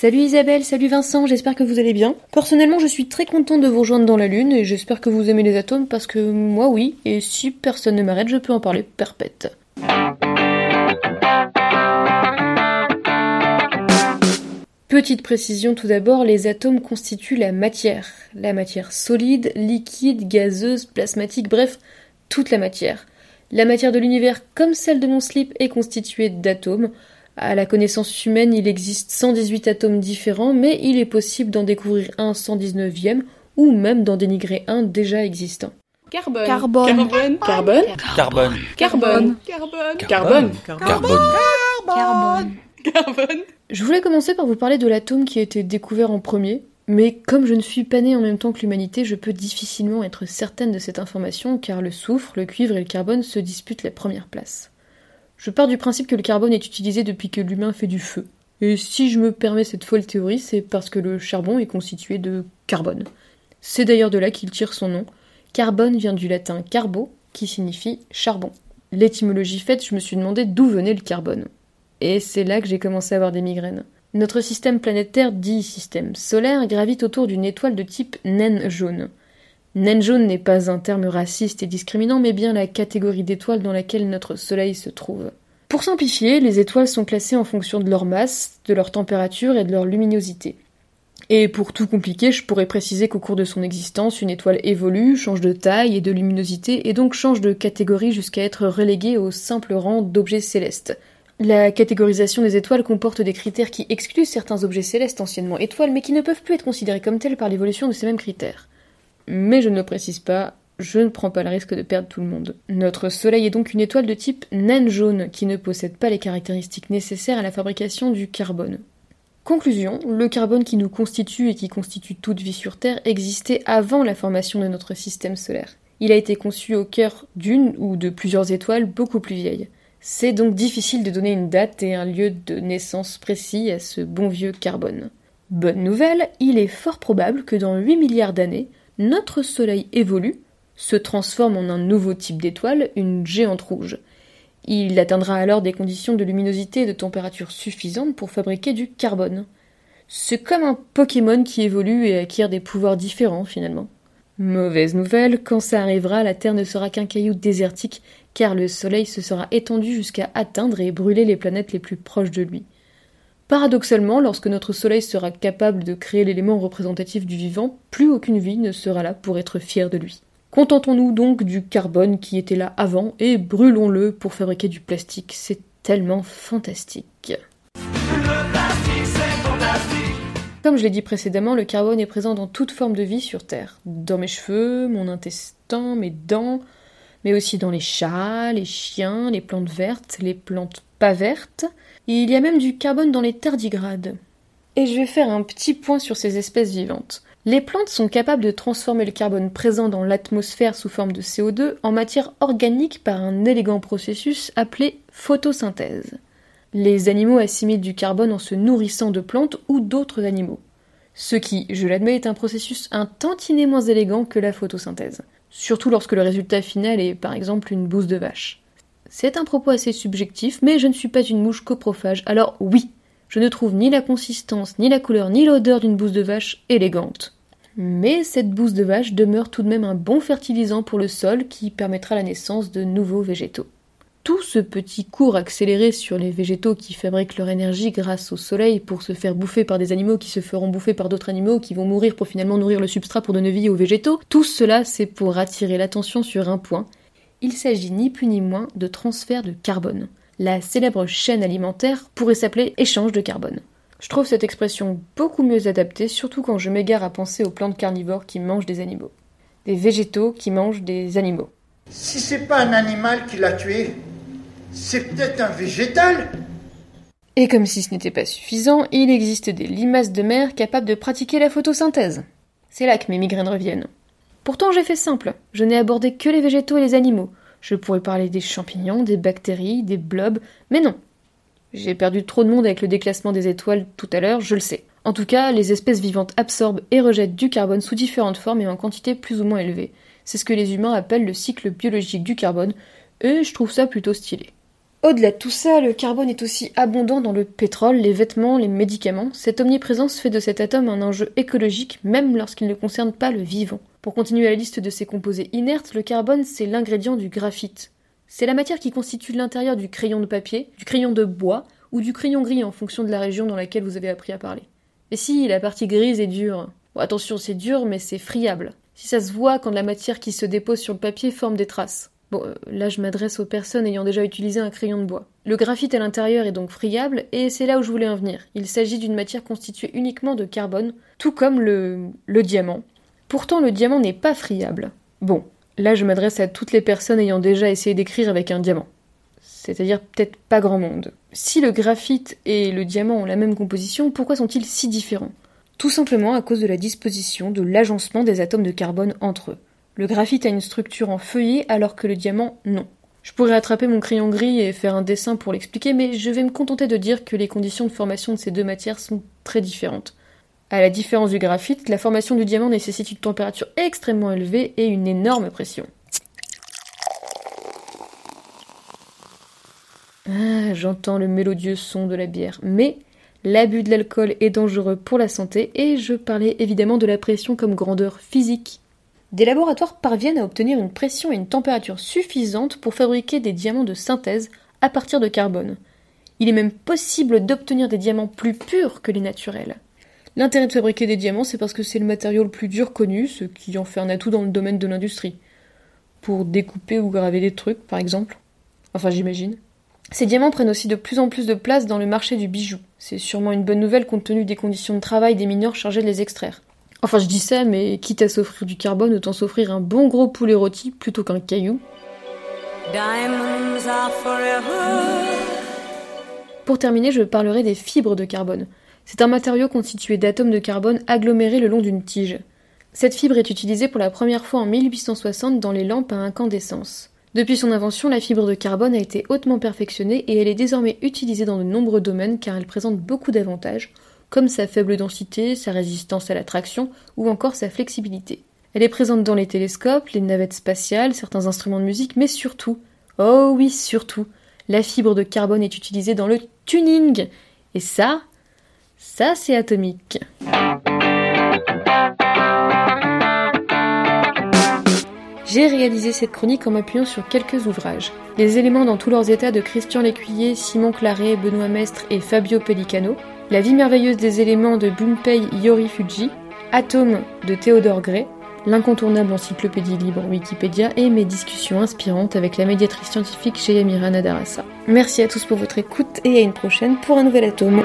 Salut Isabelle, salut Vincent, j'espère que vous allez bien. Personnellement, je suis très contente de vous rejoindre dans la Lune et j'espère que vous aimez les atomes parce que moi oui, et si personne ne m'arrête, je peux en parler perpète. Petite précision tout d'abord, les atomes constituent la matière. La matière solide, liquide, gazeuse, plasmatique, bref, toute la matière. La matière de l'univers, comme celle de mon slip, est constituée d'atomes. À la connaissance humaine, il existe 118 atomes différents, mais il est possible d'en découvrir un 119e ou même d'en dénigrer un déjà existant. Carbone. Carbone. Carbone. Carbone. Carbone. Carbone. Carbone. Carbone. Carbone. Carbone. Carbone. Je voulais commencer par vous parler de l'atome qui a été découvert en premier, mais comme je ne suis pas née en même temps que l'humanité, je peux difficilement être certaine de cette information car le soufre, le cuivre et le carbone se disputent la première place. Je pars du principe que le carbone est utilisé depuis que l'humain fait du feu. Et si je me permets cette folle théorie, c'est parce que le charbon est constitué de carbone. C'est d'ailleurs de là qu'il tire son nom. Carbone vient du latin carbo, qui signifie charbon. L'étymologie faite, je me suis demandé d'où venait le carbone. Et c'est là que j'ai commencé à avoir des migraines. Notre système planétaire, dit système solaire, gravite autour d'une étoile de type naine jaune. Naine jaune n'est pas un terme raciste et discriminant, mais bien la catégorie d'étoiles dans laquelle notre Soleil se trouve. Pour simplifier, les étoiles sont classées en fonction de leur masse, de leur température et de leur luminosité. Et pour tout compliquer, je pourrais préciser qu'au cours de son existence, une étoile évolue, change de taille et de luminosité, et donc change de catégorie jusqu'à être reléguée au simple rang d'objets célestes. La catégorisation des étoiles comporte des critères qui excluent certains objets célestes anciennement étoiles, mais qui ne peuvent plus être considérés comme tels par l'évolution de ces mêmes critères. Mais je ne précise pas, je ne prends pas le risque de perdre tout le monde. Notre Soleil est donc une étoile de type naine jaune qui ne possède pas les caractéristiques nécessaires à la fabrication du carbone. Conclusion, le carbone qui nous constitue et qui constitue toute vie sur Terre existait avant la formation de notre système solaire. Il a été conçu au cœur d'une ou de plusieurs étoiles beaucoup plus vieilles. C'est donc difficile de donner une date et un lieu de naissance précis à ce bon vieux carbone. Bonne nouvelle, il est fort probable que dans 8 milliards d'années, notre Soleil évolue, se transforme en un nouveau type d'étoile, une géante rouge. Il atteindra alors des conditions de luminosité et de température suffisantes pour fabriquer du carbone. C'est comme un Pokémon qui évolue et acquiert des pouvoirs différents finalement. Mauvaise nouvelle, quand ça arrivera, la Terre ne sera qu'un caillou désertique, car le Soleil se sera étendu jusqu'à atteindre et brûler les planètes les plus proches de lui. Paradoxalement, lorsque notre Soleil sera capable de créer l'élément représentatif du vivant, plus aucune vie ne sera là pour être fière de lui. Contentons-nous donc du carbone qui était là avant et brûlons-le pour fabriquer du plastique. C'est tellement fantastique. Comme je l'ai dit précédemment, le carbone est présent dans toute forme de vie sur Terre. Dans mes cheveux, mon intestin, mes dents, mais aussi dans les chats, les chiens, les plantes vertes, les plantes pas vertes. Il y a même du carbone dans les tardigrades. Et je vais faire un petit point sur ces espèces vivantes. Les plantes sont capables de transformer le carbone présent dans l'atmosphère sous forme de CO2 en matière organique par un élégant processus appelé photosynthèse. Les animaux assimilent du carbone en se nourrissant de plantes ou d'autres animaux. Ce qui, je l'admets, est un processus un tantinet moins élégant que la photosynthèse. Surtout lorsque le résultat final est par exemple une bouse de vache. C'est un propos assez subjectif, mais je ne suis pas une mouche coprophage, alors oui, je ne trouve ni la consistance, ni la couleur, ni l'odeur d'une bouse de vache élégante. Mais cette bouse de vache demeure tout de même un bon fertilisant pour le sol qui permettra la naissance de nouveaux végétaux. Tout ce petit cours accéléré sur les végétaux qui fabriquent leur énergie grâce au soleil pour se faire bouffer par des animaux qui se feront bouffer par d'autres animaux qui vont mourir pour finalement nourrir le substrat pour donner vie aux végétaux, tout cela c'est pour attirer l'attention sur un point. Il s'agit ni plus ni moins de transfert de carbone. La célèbre chaîne alimentaire pourrait s'appeler échange de carbone. Je trouve cette expression beaucoup mieux adaptée, surtout quand je m'égare à penser aux plantes carnivores qui mangent des animaux. Des végétaux qui mangent des animaux. Si c'est pas un animal qui l'a tué, c'est peut-être un végétal Et comme si ce n'était pas suffisant, il existe des limaces de mer capables de pratiquer la photosynthèse. C'est là que mes migraines reviennent. Pourtant j'ai fait simple, je n'ai abordé que les végétaux et les animaux. Je pourrais parler des champignons, des bactéries, des blobs, mais non. J'ai perdu trop de monde avec le déclassement des étoiles tout à l'heure, je le sais. En tout cas, les espèces vivantes absorbent et rejettent du carbone sous différentes formes et en quantité plus ou moins élevée. C'est ce que les humains appellent le cycle biologique du carbone, et je trouve ça plutôt stylé. Au-delà de tout ça, le carbone est aussi abondant dans le pétrole, les vêtements, les médicaments. Cette omniprésence fait de cet atome un enjeu écologique, même lorsqu'il ne concerne pas le vivant. Pour continuer la liste de ces composés inertes, le carbone, c'est l'ingrédient du graphite. C'est la matière qui constitue l'intérieur du crayon de papier, du crayon de bois ou du crayon gris en fonction de la région dans laquelle vous avez appris à parler. Et si, la partie grise est dure? Attention, c'est dur, mais c'est friable. Si ça se voit quand la matière qui se dépose sur le papier forme des traces. Bon, euh, là je m'adresse aux personnes ayant déjà utilisé un crayon de bois. Le graphite à l'intérieur est donc friable, et c'est là où je voulais en venir. Il s'agit d'une matière constituée uniquement de carbone, tout comme le, le diamant. Pourtant, le diamant n'est pas friable. Bon, là je m'adresse à toutes les personnes ayant déjà essayé d'écrire avec un diamant. C'est-à-dire peut-être pas grand monde. Si le graphite et le diamant ont la même composition, pourquoi sont-ils si différents? Tout simplement à cause de la disposition, de l'agencement des atomes de carbone entre eux. Le graphite a une structure en feuillet alors que le diamant non. Je pourrais attraper mon crayon gris et faire un dessin pour l'expliquer, mais je vais me contenter de dire que les conditions de formation de ces deux matières sont très différentes. À la différence du graphite, la formation du diamant nécessite une température extrêmement élevée et une énorme pression. Ah, j'entends le mélodieux son de la bière, mais l'abus de l'alcool est dangereux pour la santé et je parlais évidemment de la pression comme grandeur physique des laboratoires parviennent à obtenir une pression et une température suffisantes pour fabriquer des diamants de synthèse à partir de carbone. Il est même possible d'obtenir des diamants plus purs que les naturels. L'intérêt de fabriquer des diamants, c'est parce que c'est le matériau le plus dur connu, ce qui en fait un atout dans le domaine de l'industrie. Pour découper ou graver des trucs, par exemple. Enfin, j'imagine. Ces diamants prennent aussi de plus en plus de place dans le marché du bijou. C'est sûrement une bonne nouvelle compte tenu des conditions de travail des mineurs chargés de les extraire. Enfin, je dis ça, mais quitte à s'offrir du carbone, autant s'offrir un bon gros poulet rôti plutôt qu'un caillou. Pour terminer, je parlerai des fibres de carbone. C'est un matériau constitué d'atomes de carbone agglomérés le long d'une tige. Cette fibre est utilisée pour la première fois en 1860 dans les lampes à incandescence. Depuis son invention, la fibre de carbone a été hautement perfectionnée et elle est désormais utilisée dans de nombreux domaines car elle présente beaucoup d'avantages, comme sa faible densité, sa résistance à la traction ou encore sa flexibilité. Elle est présente dans les télescopes, les navettes spatiales, certains instruments de musique, mais surtout, oh oui, surtout, la fibre de carbone est utilisée dans le tuning. Et ça, ça c'est atomique. J'ai réalisé cette chronique en m'appuyant sur quelques ouvrages. Les éléments dans tous leurs états de Christian Lécuyer, Simon Claret, Benoît Mestre et Fabio Pellicano, la vie merveilleuse des éléments de Bunpei Yorifuji, Atome de Théodore Gray, l'incontournable encyclopédie libre Wikipédia et mes discussions inspirantes avec la médiatrice scientifique chez Yamira Nadarasa. Merci à tous pour votre écoute et à une prochaine pour un nouvel atome.